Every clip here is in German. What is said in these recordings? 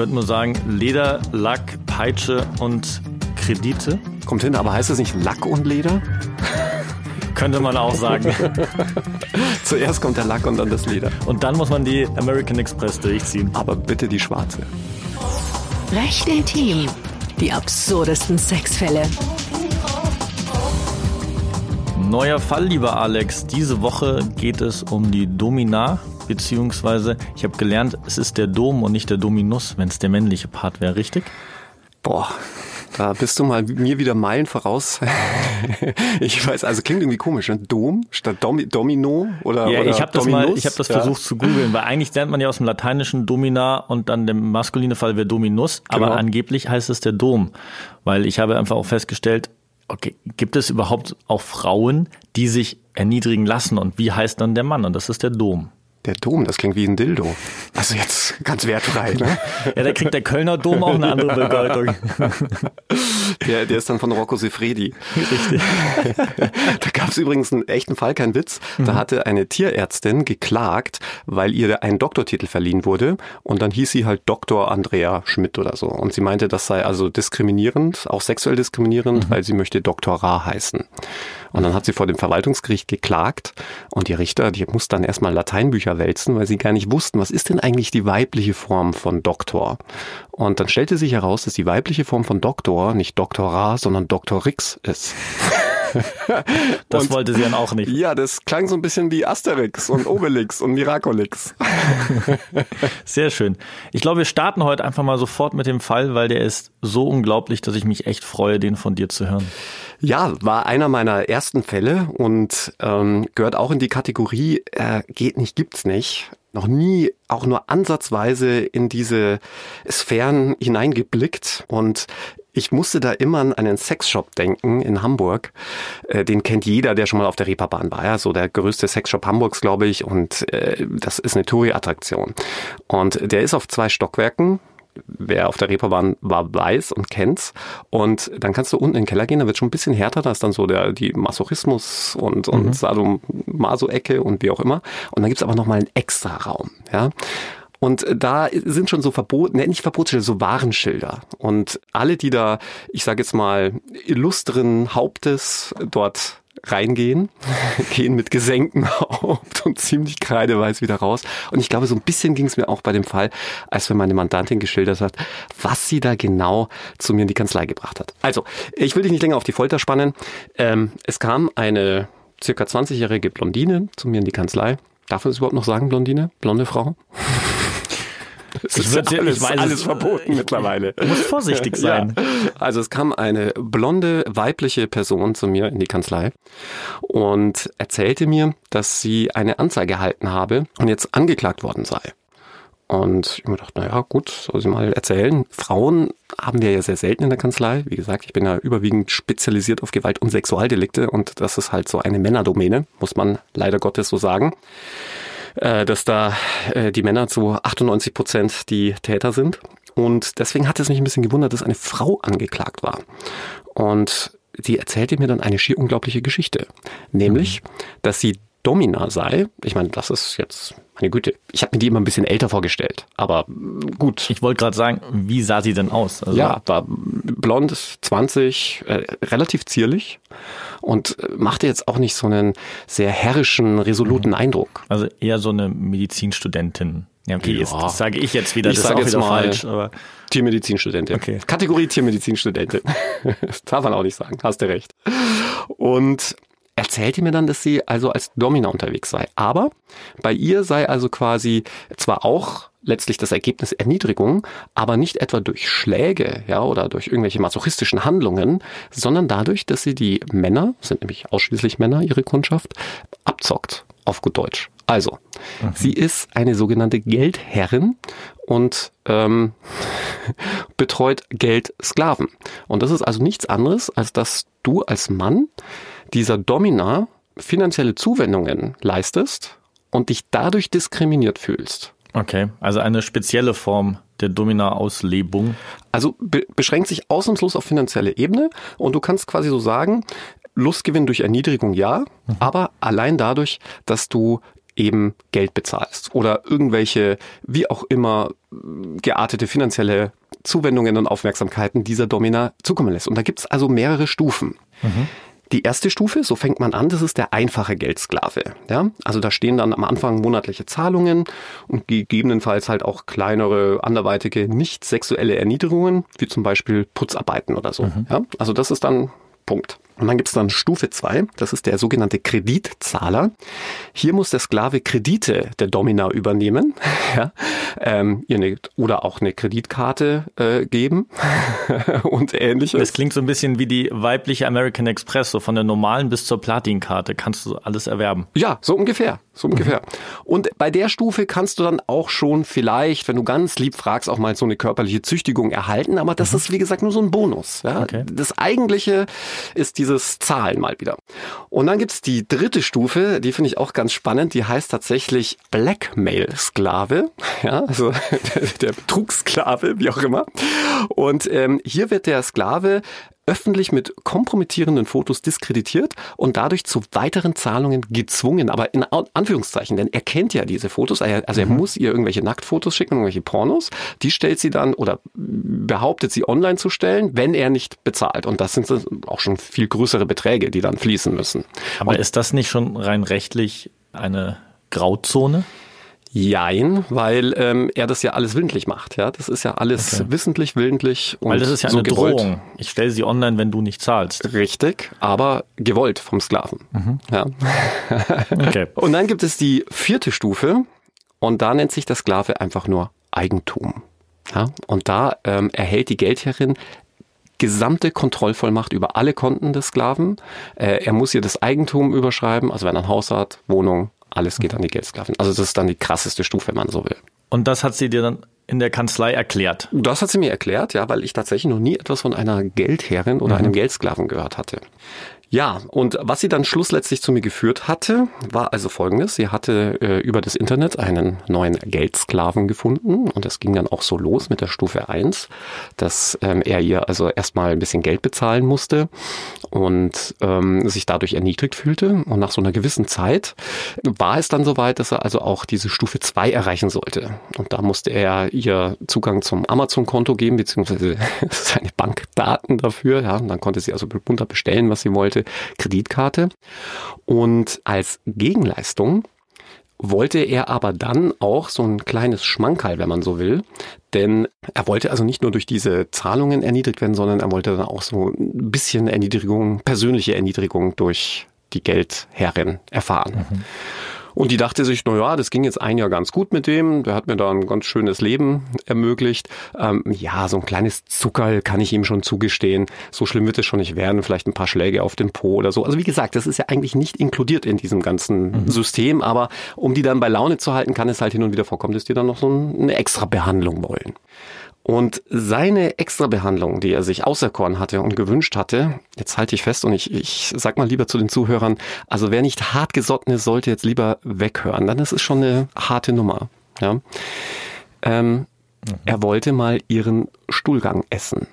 würde nur sagen, Leder, Lack, Peitsche und Kredite. Kommt hin, aber heißt das nicht Lack und Leder? Könnte man auch sagen. Zuerst kommt der Lack und dann das Leder. Und dann muss man die American Express durchziehen. Aber bitte die schwarze. Recht intim. Die absurdesten Sexfälle. Neuer Fall, lieber Alex. Diese Woche geht es um die Domina, beziehungsweise ich habe gelernt, es ist der Dom und nicht der Dominus, wenn es der männliche Part wäre, richtig? Boah, da bist du mal mir wieder Meilen voraus. ich weiß, also klingt irgendwie komisch, ne? Dom statt Domi Domino oder Ja, oder ich habe das mal, ich habe das Ja. versucht zu googeln, weil eigentlich lernt man ja aus dem Lateinischen Domina und dann der maskuline Fall wäre Dominus, aber Genau. angeblich heißt es der Dom, weil ich habe einfach auch festgestellt, okay, gibt es überhaupt auch Frauen, die sich erniedrigen lassen und wie heißt dann der Mann und das ist der Dom. Der Dom, das klingt wie ein Dildo. Also jetzt ganz wertfrei, ne? Ja, da kriegt der Kölner Dom auch eine andere Bedeutung. Der, der ist dann von Rocco Sefredi. Richtig. Da gab es übrigens einen echten Fall, kein Witz. Da hatte eine Tierärztin geklagt, weil ihr ein Doktortitel verliehen wurde und dann hieß sie halt Dr. Andrea Schmidt oder so. Und sie meinte, das sei also diskriminierend, auch sexuell diskriminierend, weil sie möchte Dr. Ra heißen. Und dann hat sie vor dem Verwaltungsgericht geklagt und die Richter, die mussten dann erstmal Lateinbücher wälzen, weil sie gar nicht wussten, was ist denn eigentlich die weibliche Form von Doktor? Und dann stellte sich heraus, dass die weibliche Form von Doktor nicht. Ra, sondern Dr. Rix ist. Das Und- wollte sie dann auch nicht. Ja, das klang so ein bisschen wie Asterix und Obelix und Miracolix. Sehr schön. Ich glaube, wir starten heute einfach mal sofort mit dem Fall, weil der ist so unglaublich, dass ich mich echt freue, den von dir zu hören. Ja, war einer meiner ersten Fälle und ähm, gehört auch in die Kategorie äh, geht nicht, gibt's nicht. Noch nie auch nur ansatzweise in diese Sphären hineingeblickt und ich musste da immer an einen Sexshop denken in Hamburg. Äh, den kennt jeder, der schon mal auf der Reeperbahn war. Ja, so der größte Sexshop Hamburgs, glaube ich. Und äh, das ist eine Touri-Attraktion. Und der ist auf zwei Stockwerken. Wer auf der Reeperbahn war, weiß und kennt's. Und dann kannst du unten in den Keller gehen, da wird schon ein bisschen härter, da ist dann so der, die Masochismus und, und Sadomaso-Ecke und wie auch immer. Und dann gibt's aber nochmal einen extra Raum, ja. Und da sind schon so Verbot, ne, nicht Verbotsschilder, so Warnschilder. Und alle, die da, ich sage jetzt mal, illustren Hauptes dort reingehen, gehen mit gesenktem Haupt und ziemlich kreideweiß wieder raus. Und ich glaube, so ein bisschen ging es mir auch bei dem Fall, als wenn meine Mandantin geschildert hat, was sie da genau zu mir in die Kanzlei gebracht hat. Also, ich will dich nicht länger auf die Folter spannen. Ähm, es kam eine circa 20-jährige Blondine zu mir in die Kanzlei. Darf man das überhaupt noch sagen, Blondine? Blonde Frau? Es Ich ist würd- alles, ich weiß es- alles verboten mittlerweile. Du musst vorsichtig sein. Ja. Also es kam eine blonde weibliche Person zu mir in die Kanzlei und erzählte mir, dass sie eine Anzeige erhalten habe und jetzt angeklagt worden sei. Und ich mir dachte, naja, gut, soll sie mal erzählen. Frauen haben wir ja sehr selten in der Kanzlei. Wie gesagt, ich bin ja überwiegend spezialisiert auf Gewalt und Sexualdelikte und das ist halt so eine Männerdomäne, muss man leider Gottes so sagen äh, dass da äh, die Männer zu 98 Prozent die Täter sind. Und deswegen hat es mich ein bisschen gewundert, dass eine Frau angeklagt war. Und sie erzählte mir dann eine schier unglaubliche Geschichte. Nämlich, dass sie Domina sei. Ich meine, das ist jetzt, meine Güte, ich habe mir die immer ein bisschen älter vorgestellt. Aber mm, gut. Ich wollte gerade sagen, wie sah sie denn aus? Also, Ja, war blond, 20, äh, relativ zierlich und äh, machte jetzt auch nicht so einen sehr herrischen, resoluten Eindruck. Also eher so eine Medizinstudentin. Ja, okay, Ja. Jetzt, das sage ich jetzt wieder, Ich das ist auch jetzt wieder mal- falsch. Aber Tiermedizinstudentin. Okay. Kategorie Tiermedizinstudentin. das darf man auch nicht sagen, hast du recht. Und erzählte mir dann, dass sie also als Domina unterwegs sei. Aber bei ihr sei also quasi zwar auch letztlich das Ergebnis Erniedrigung, aber nicht etwa durch Schläge, ja, oder durch irgendwelche masochistischen Handlungen, sondern dadurch, dass sie die Männer, sind nämlich ausschließlich Männer, ihre Kundschaft, abzockt, auf gut Deutsch. Also, sie ist eine sogenannte Geldherrin und ähm, betreut Geldsklaven. Und das ist also nichts anderes, als dass du als Mann dieser Domina finanzielle Zuwendungen leistest und dich dadurch diskriminiert fühlst. okay, also eine spezielle Form der Domina-Auslebung. Also be beschränkt sich ausnahmslos auf finanzielle Ebene und du kannst quasi so sagen, Lustgewinn durch Erniedrigung ja, aber allein dadurch, dass du eben Geld bezahlst oder irgendwelche, wie auch immer, geartete finanzielle Zuwendungen und Aufmerksamkeiten dieser Domina zukommen lässt. Und da gibt's also mehrere Stufen. Mhm. Die erste Stufe, so fängt man an, das ist der einfache Geldsklave. Ja? Also da stehen dann am Anfang monatliche Zahlungen und gegebenenfalls halt auch kleinere, anderweitige, nicht sexuelle Erniedrigungen, wie zum Beispiel Putzarbeiten oder so. Mhm. Ja? Also das ist dann Punkt. Und dann gibt es dann Stufe zwei. das ist der sogenannte Kreditzahler. Hier muss der Sklave Kredite der Domina übernehmen ja, ähm, ihr oder auch eine Kreditkarte äh, geben und ähnliches. Das klingt so ein bisschen wie die weibliche American Express, so von der normalen bis zur Platinkarte kannst du alles erwerben. Ja, so ungefähr. So ungefähr. Und bei der Stufe kannst du dann auch schon vielleicht, wenn du ganz lieb fragst, auch mal so eine körperliche Züchtigung erhalten. Aber das mhm. ist, wie gesagt, nur so ein Bonus. Ja? Okay. Das Eigentliche ist dieses Zahlen mal wieder. Und dann gibt's die dritte Stufe, die finde ich auch ganz spannend. Die heißt tatsächlich Blackmail-Sklave. Ja, also der, Betrugssklave, wie auch immer. Und ähm, hier wird der Sklave öffentlich mit kompromittierenden Fotos diskreditiert und dadurch zu weiteren Zahlungen gezwungen. Aber in Anführungszeichen, denn er kennt ja diese Fotos. Also er mhm. muss ihr irgendwelche Nacktfotos schicken, irgendwelche Pornos. Die stellt sie dann oder behauptet sie online zu stellen, wenn er nicht bezahlt. Und das sind auch schon viel größere Beträge, die dann fließen müssen. Aber und ist das nicht schon rein rechtlich eine Grauzone? Jein, weil ähm, er das ja alles willentlich macht. Ja, das ist ja alles okay. wissentlich, willentlich und Weil das ist ja so eine gewollt. Drohung. Ich stelle sie online, wenn du nicht zahlst. Richtig, aber gewollt vom Sklaven. Mhm. Ja. okay. Und dann gibt es die vierte Stufe und da nennt sich der Sklave einfach nur Eigentum. Ja, und da ähm, erhält die Geldherrin gesamte Kontrollvollmacht über alle Konten des Sklaven. Äh, er muss ihr das Eigentum überschreiben, also wenn er ein Haus hat, Wohnung, alles geht an die Geldsklavin. Also das ist dann die krasseste Stufe, wenn man so will. Und das hat sie dir dann in der Kanzlei erklärt? Das hat sie mir erklärt, ja, weil ich tatsächlich noch nie etwas von einer Geldherrin oder mhm. einem Geldsklaven gehört hatte. Ja, und was sie dann schlussletztlich zu mir geführt hatte, war also folgendes. Sie hatte äh, über das Internet einen neuen Geldsklaven gefunden und es ging dann auch so los mit der Stufe 1, dass ähm, er ihr also erstmal ein bisschen Geld bezahlen musste und ähm, sich dadurch erniedrigt fühlte. Und nach so einer gewissen Zeit war es dann soweit, dass er also auch diese Stufe 2 erreichen sollte. Und da musste er ihr Zugang zum Amazon-Konto geben, beziehungsweise seine Bankdaten dafür. Ja, und dann konnte sie also bunter bestellen, was sie wollte Kreditkarte. Und als Gegenleistung wollte er aber dann auch so ein kleines Schmankerl, wenn man so will. Denn er wollte also nicht nur durch diese Zahlungen erniedrigt werden, sondern er wollte dann auch so ein bisschen Erniedrigung, persönliche Erniedrigung durch die Geldherrin erfahren. Mhm. Und die dachte sich, na ja, das ging jetzt ein Jahr ganz gut mit dem. Der hat mir da ein ganz schönes Leben ermöglicht. Ähm, ja, so ein kleines Zuckerl kann ich ihm schon zugestehen. So schlimm wird es schon nicht werden. Vielleicht ein paar Schläge auf den Po oder so. Also wie gesagt, das ist ja eigentlich nicht inkludiert in diesem ganzen mhm. System. Aber um die dann bei Laune zu halten, kann es halt hin und wieder vorkommen, dass die dann noch so eine extra Behandlung wollen. Und seine Extrabehandlung, die er sich auserkoren hatte und gewünscht hatte, jetzt halte ich fest und ich, ich sag mal lieber zu den Zuhörern, also wer nicht hart gesotten ist, sollte jetzt lieber weghören, dann ist es schon eine harte Nummer. Ja? Ähm, mhm. Er wollte mal ihren Stuhlgang essen.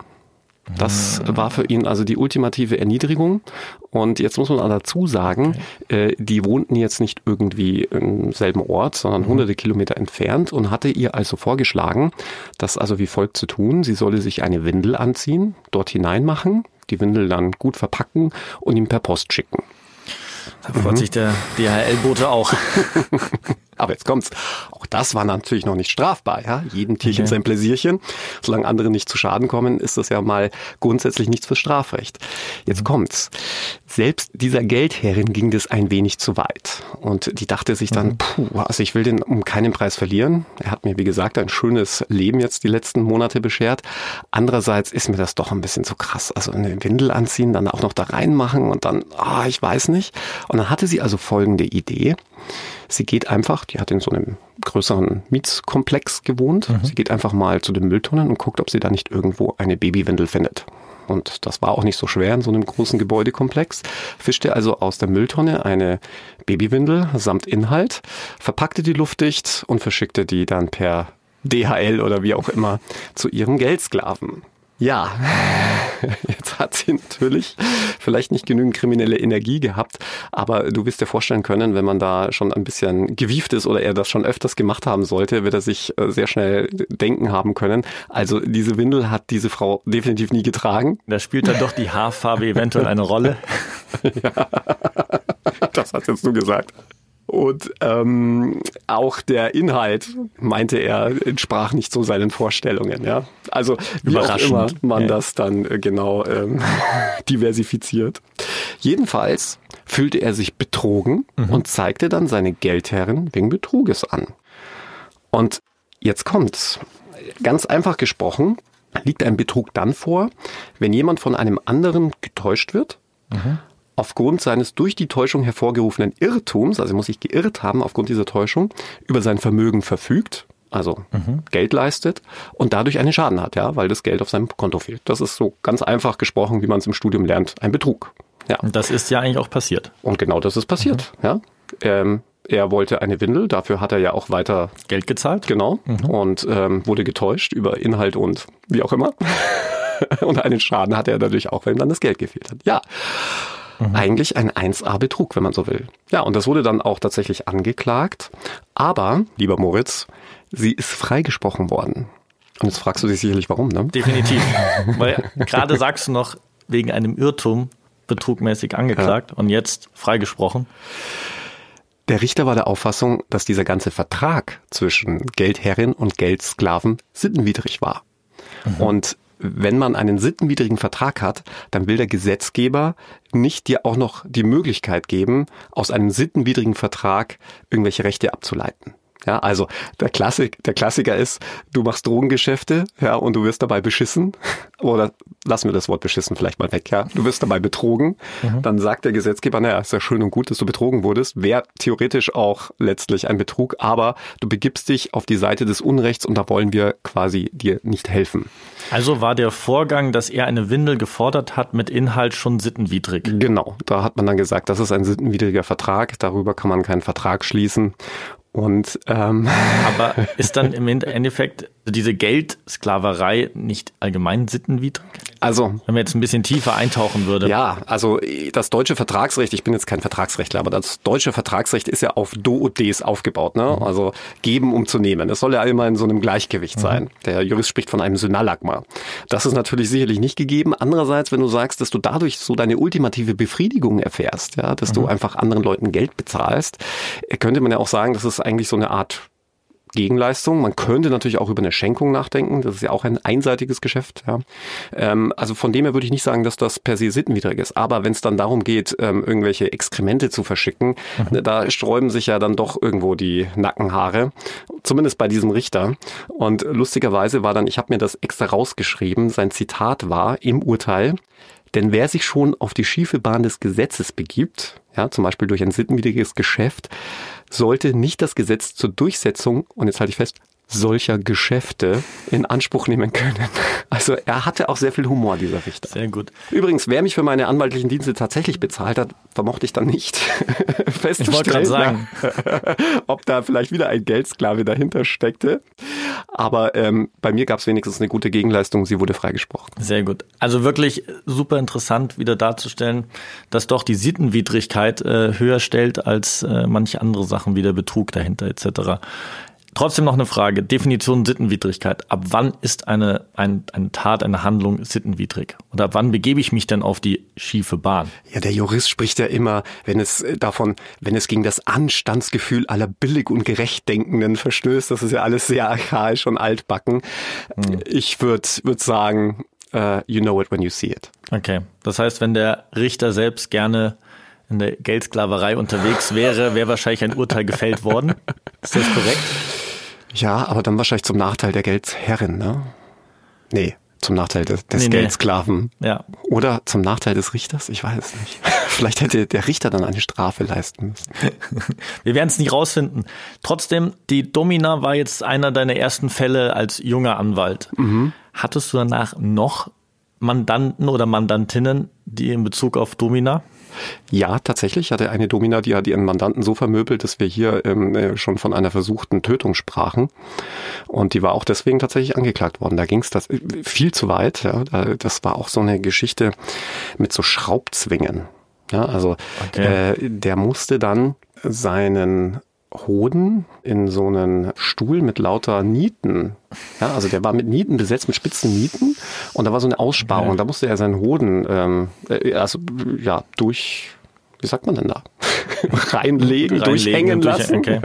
Das war für ihn also die ultimative Erniedrigung. Und jetzt muss man dazu sagen, okay. äh, die wohnten jetzt nicht irgendwie im selben Ort, sondern mhm. hunderte Kilometer entfernt und hatte ihr also vorgeschlagen, das also wie folgt zu tun. Sie solle sich eine Windel anziehen, dort hineinmachen, die Windel dann gut verpacken und ihm per Post schicken. Da freut mhm. sich der DHL-Bote auch. Aber jetzt kommt's. Auch das war natürlich noch nicht strafbar, ja. Jedem Tierchen okay. sein Pläsierchen. Solange andere nicht zu Schaden kommen, ist das ja mal grundsätzlich nichts für Strafrecht. Jetzt kommt's. Selbst dieser Geldherrin ging das ein wenig zu weit. Und die dachte sich dann, mhm. puh, also ich will den um keinen Preis verlieren. Er hat mir, wie gesagt, ein schönes Leben jetzt die letzten Monate beschert. Andererseits ist mir das doch ein bisschen zu krass. Also eine Windel anziehen, dann auch noch da reinmachen und dann, ah, ich weiß nicht. Und dann hatte sie also folgende Idee. Sie geht einfach, die hat in so einem größeren Mietskomplex gewohnt. Mhm. Sie geht einfach mal zu den Mülltonnen und guckt, ob sie da nicht irgendwo eine Babywindel findet. Und das war auch nicht so schwer in so einem großen Gebäudekomplex. Fischte also aus der Mülltonne eine Babywindel samt Inhalt, verpackte die luftdicht und verschickte die dann per DHL oder wie auch immer zu ihrem Geldsklaven. Ja, jetzt hat sie natürlich vielleicht nicht genügend kriminelle Energie gehabt, aber du wirst dir vorstellen können, wenn man da schon ein bisschen gewieft ist oder er das schon öfters gemacht haben sollte, wird er sich äh, sehr schnell denken haben können. Also diese Windel hat diese Frau definitiv nie getragen. Da spielt dann doch die Haarfarbe eventuell eine Rolle. ja, das hast jetzt du gesagt. Und ähm, auch der Inhalt, meinte er, entsprach nicht so seinen Vorstellungen. Ja? Also wie auch immer man ja. das dann äh, genau ähm, diversifiziert. Jedenfalls fühlte er sich betrogen mhm. und zeigte dann seine Geldherrin wegen Betruges an. Und jetzt kommt's. Ganz einfach gesprochen, liegt ein Betrug dann vor, wenn jemand von einem anderen getäuscht wird mhm aufgrund seines durch die Täuschung hervorgerufenen Irrtums, also muss sich geirrt haben aufgrund dieser Täuschung, über sein Vermögen verfügt, also mhm. Geld leistet und dadurch einen Schaden hat, ja, weil das Geld auf seinem Konto fehlt. Das ist so ganz einfach gesprochen, wie man es im Studium lernt, ein Betrug. Ja. Und das ist ja eigentlich auch passiert. Und genau das ist passiert, mhm. ja. Ähm, er wollte eine Windel, dafür hat er ja auch weiter Geld gezahlt. Genau. Mhm. Und ähm, wurde getäuscht über Inhalt und wie auch immer. und einen Schaden hatte er dadurch auch, wenn ihm dann das Geld gefehlt hat. Ja. Mhm. Eigentlich ein 1A-Betrug, wenn man so will. Ja, und das wurde dann auch tatsächlich angeklagt. Aber, lieber Moritz, sie ist freigesprochen worden. Und jetzt fragst du dich sicherlich, warum, ne? Definitiv. Weil gerade sagst du noch, wegen einem Irrtum betrugmäßig angeklagt ja. und jetzt freigesprochen. Der Richter war der Auffassung, dass dieser ganze Vertrag zwischen Geldherrin und Geldsklaven sittenwidrig war. Mhm. Und wenn man einen sittenwidrigen Vertrag hat, dann will der Gesetzgeber nicht dir auch noch die Möglichkeit geben, aus einem sittenwidrigen Vertrag irgendwelche Rechte abzuleiten. Ja, also der Klassik, der Klassiker ist, du machst Drogengeschäfte, ja, und du wirst dabei beschissen. Oder lassen wir das Wort beschissen vielleicht mal weg, ja. Du wirst dabei betrogen. Mhm. Dann sagt der Gesetzgeber, naja, ist ja schön und gut, dass du betrogen wurdest. Wäre theoretisch auch letztlich ein Betrug, aber du begibst dich auf die Seite des Unrechts und da wollen wir quasi dir nicht helfen. Also war der Vorgang, dass er eine Windel gefordert hat, mit Inhalt schon sittenwidrig. Genau, da hat man dann gesagt, das ist ein sittenwidriger Vertrag, darüber kann man keinen Vertrag schließen. Und ähm, aber ist dann im Endeffekt diese Geldsklaverei nicht allgemein sittenwidrig? Also, wenn man jetzt ein bisschen tiefer eintauchen würde. Ja, also das deutsche Vertragsrecht, ich bin jetzt kein Vertragsrechtler, aber das deutsche Vertragsrecht ist ja auf Do und Des aufgebaut, ne? Mhm. Also geben, um zu nehmen. Das soll ja immer in so einem Gleichgewicht mhm. sein. Der Jurist spricht von einem Synallagma. Das ist natürlich sicherlich nicht gegeben. Andererseits, wenn du sagst, dass du dadurch so deine ultimative Befriedigung erfährst, ja, dass mhm. du einfach anderen Leuten Geld bezahlst, könnte man ja auch sagen, das ist eigentlich so eine Art Gegenleistung. Man könnte natürlich auch über eine Schenkung nachdenken. Das ist ja auch ein einseitiges Geschäft. Ja. Ähm, also von dem her würde ich nicht sagen, dass das per se sittenwidrig ist. Aber wenn es dann darum geht, ähm, irgendwelche Exkremente zu verschicken, mhm. da sträuben sich ja dann doch irgendwo die Nackenhaare. Zumindest bei diesem Richter. Und lustigerweise war dann, ich habe mir das extra rausgeschrieben, sein Zitat war im Urteil, denn wer sich schon auf die schiefe Bahn des Gesetzes begibt, ja, zum Beispiel durch ein sittenwidriges Geschäft, sollte nicht das Gesetz zur Durchsetzung, und jetzt halte ich fest, solcher Geschäfte in Anspruch nehmen können. Also er hatte auch sehr viel Humor, dieser Richter. Sehr gut. Übrigens, wer mich für meine anwaltlichen Dienste tatsächlich bezahlt hat, vermochte ich dann nicht festzustellen, ich sagen. ob da vielleicht wieder ein Geldsklave dahinter steckte. Aber ähm, bei mir gab es wenigstens eine gute Gegenleistung. Sie wurde freigesprochen. Sehr gut. Also wirklich super interessant, wieder darzustellen, dass doch die Sittenwidrigkeit äh, höher stellt als äh, manche andere Sachen wie der Betrug dahinter etc. Trotzdem noch eine Frage. Definition Sittenwidrigkeit. Ab wann ist eine, ein, eine Tat, eine Handlung sittenwidrig? Und ab wann begebe ich mich denn auf die schiefe Bahn? Ja, der Jurist spricht ja immer, wenn es äh, davon, wenn es gegen das Anstandsgefühl aller billig und gerecht Denkenden verstößt, das ist ja alles sehr archaisch und altbacken. Hm. Ich würde würd sagen, uh, you know it when you see it. Okay. Das heißt, wenn der Richter selbst gerne in der Geldsklaverei unterwegs wäre, wäre wahrscheinlich ein Urteil gefällt worden. Ist das korrekt? Ja, aber dann wahrscheinlich zum Nachteil der Geldherrin, ne? Nee, zum Nachteil des, des nee, Geldsklaven. Nee. Ja. Oder zum Nachteil des Richters? Ich weiß es nicht. Vielleicht hätte der Richter dann eine Strafe leisten müssen. Wir werden es nicht rausfinden. Trotzdem, die Domina war jetzt einer deiner ersten Fälle als junger Anwalt. Mhm. Hattest du danach noch Mandanten oder Mandantinnen, die in Bezug auf Domina? Ja, tatsächlich hatte eine Domina, die hat ihren Mandanten so vermöbelt, dass wir hier ähm, äh, schon von einer versuchten Tötung sprachen. Und die war auch deswegen tatsächlich angeklagt worden. Da ging es das äh, viel zu weit. Ja. Das war auch so eine Geschichte mit so Schraubzwingen. Ja, also okay. äh, der musste dann seinen Hoden in so einen Stuhl mit lauter Nieten. Ja, also der war mit Nieten besetzt, mit spitzen Nieten. Und da war so eine Aussparung. Okay. Da musste er seinen Hoden, ähm, äh, also ja, durch, wie sagt man denn da? Reinlegen, Reinlegen durchhängen lassen. Okay.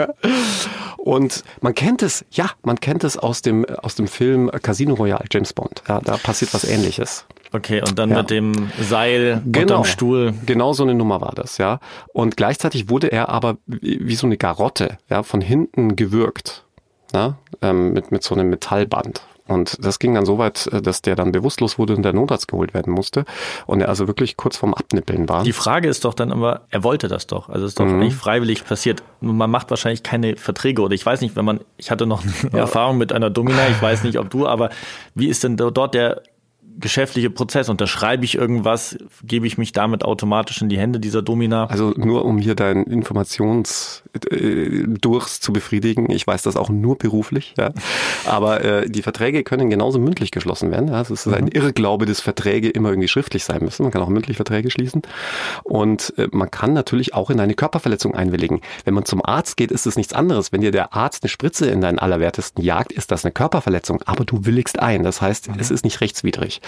Und man kennt es, ja, man kennt es aus dem, aus dem Film Casino Royale, James Bond. Ja, da passiert was ähnliches. Okay, und dann ja. mit dem Seil genau, unterm Stuhl. Genau so eine Nummer war das, ja. Und gleichzeitig wurde er aber wie, so eine Garotte, ja, von hinten gewürgt, ja, ähm, mit, mit so einem Metallband. Und das ging dann so weit, äh, dass der dann bewusstlos wurde und der Notarzt geholt werden musste. Und er also wirklich kurz vorm Abnippeln war. Die Frage ist doch dann aber, er wollte das doch. Also es ist doch mhm. nicht freiwillig passiert. Man macht wahrscheinlich keine Verträge oder ich weiß nicht, wenn man, ich hatte noch eine ja. Erfahrung mit einer Domina, ich weiß nicht, ob du, aber wie ist denn dort der geschäftliche Prozess. Unterschreibe ich irgendwas, gebe ich mich damit automatisch in die Hände dieser Domina? Also nur um hier deinen Informationsdurst zu befriedigen. Ich weiß das auch nur beruflich. Ja. Aber äh, die Verträge können genauso mündlich geschlossen werden. Ja. Es ist mhm. ein Irrglaube, dass Verträge immer irgendwie schriftlich sein müssen. Man kann auch mündlich Verträge schließen. Und äh, man kann natürlich auch in eine Körperverletzung einwilligen. Wenn man zum Arzt geht, ist es nichts anderes. Wenn dir der Arzt eine Spritze in deinen Allerwertesten jagt, ist das eine Körperverletzung. Aber du willigst ein. Das heißt, mhm. es ist nicht rechtswidrig.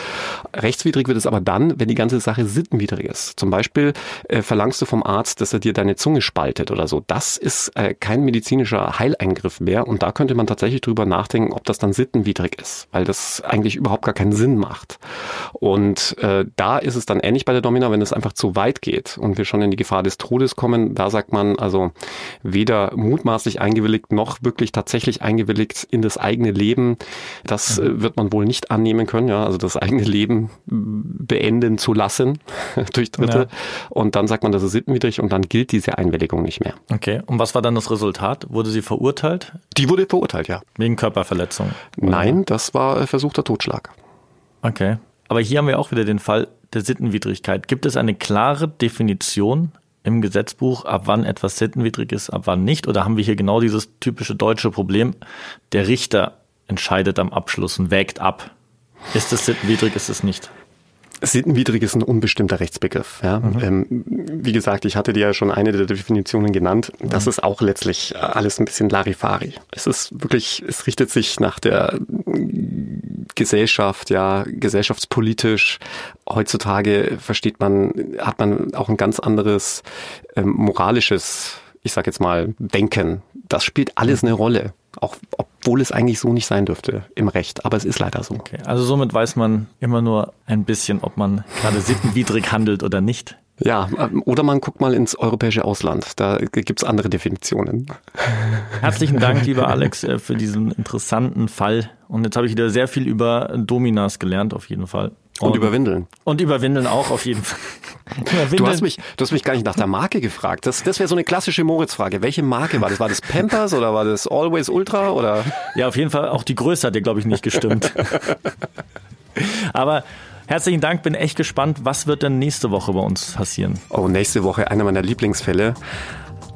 Rechtswidrig wird es aber dann, wenn die ganze Sache sittenwidrig ist. Zum Beispiel äh, verlangst du vom Arzt, dass er dir deine Zunge spaltet oder so. Das ist äh, kein medizinischer Heileingriff mehr und da könnte man tatsächlich drüber nachdenken, ob das dann sittenwidrig ist, weil das eigentlich überhaupt gar keinen Sinn macht. Und äh, da ist es dann ähnlich bei der Domina, wenn es einfach zu weit geht und wir schon in die Gefahr des Todes kommen, da sagt man also weder mutmaßlich eingewilligt noch wirklich tatsächlich eingewilligt in das eigene Leben. Das äh, wird man wohl nicht annehmen können. Ja, also das eigene Leben beenden zu lassen durch Dritte. Ja. Und dann sagt man, das ist sittenwidrig und dann gilt diese Einwilligung nicht mehr. Okay. Und was war dann das Resultat? Wurde sie verurteilt? Die wurde verurteilt, ja. Wegen Körperverletzung? Oder? Nein, das war versuchter Totschlag. Okay. Aber hier haben wir auch wieder den Fall der Sittenwidrigkeit. Gibt es eine klare Definition im Gesetzbuch, ab wann etwas sittenwidrig ist, ab wann nicht? Oder haben wir hier genau dieses typische deutsche Problem, der Richter entscheidet am Abschluss und wägt ab, ist es sittenwidrig, ist es nicht? Sittenwidrig ist ein unbestimmter Rechtsbegriff. Ja. Mhm. Ähm, wie gesagt, ich hatte dir ja schon eine der Definitionen genannt. Das mhm. ist auch letztlich alles ein bisschen Larifari. Es ist wirklich, es richtet sich nach der Gesellschaft, ja, gesellschaftspolitisch. Heutzutage versteht man, hat man auch ein ganz anderes ähm, moralisches, ich sag jetzt mal, Denken. Das spielt alles eine Rolle. Auch obwohl es eigentlich so nicht sein dürfte im Recht. Aber es ist leider so. Okay, also somit weiß man immer nur ein bisschen, ob man gerade sittenwidrig handelt oder nicht. Ja, ähm, oder man guckt mal ins europäische Ausland. Da gibt es andere Definitionen. Herzlichen Dank, lieber Alex, äh, für diesen interessanten Fall. Und jetzt habe ich wieder sehr viel über Dominas gelernt, auf jeden Fall. Und, und über Windeln. Und über Windeln auch, auf jeden Fall. Du hast, mich, du hast mich gar nicht nach der Marke gefragt. Das, das wäre so eine klassische Moritz-Frage. Welche Marke war das? War das Pampers oder war das Always Ultra? Oder? Ja, auf jeden Fall. Auch die Größe hat dir, glaube ich, nicht gestimmt. Aber Herzlichen Dank, bin echt gespannt. Was wird denn nächste Woche bei uns passieren? Oh, nächste Woche einer meiner Lieblingsfälle.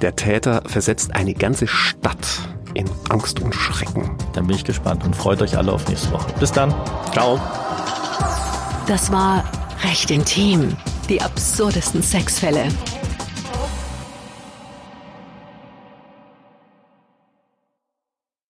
Der Täter versetzt eine ganze Stadt in Angst und Schrecken. Dann bin ich gespannt und freut euch alle auf nächste Woche. Bis dann. Ciao. Das war recht intim. Die absurdesten Sexfälle.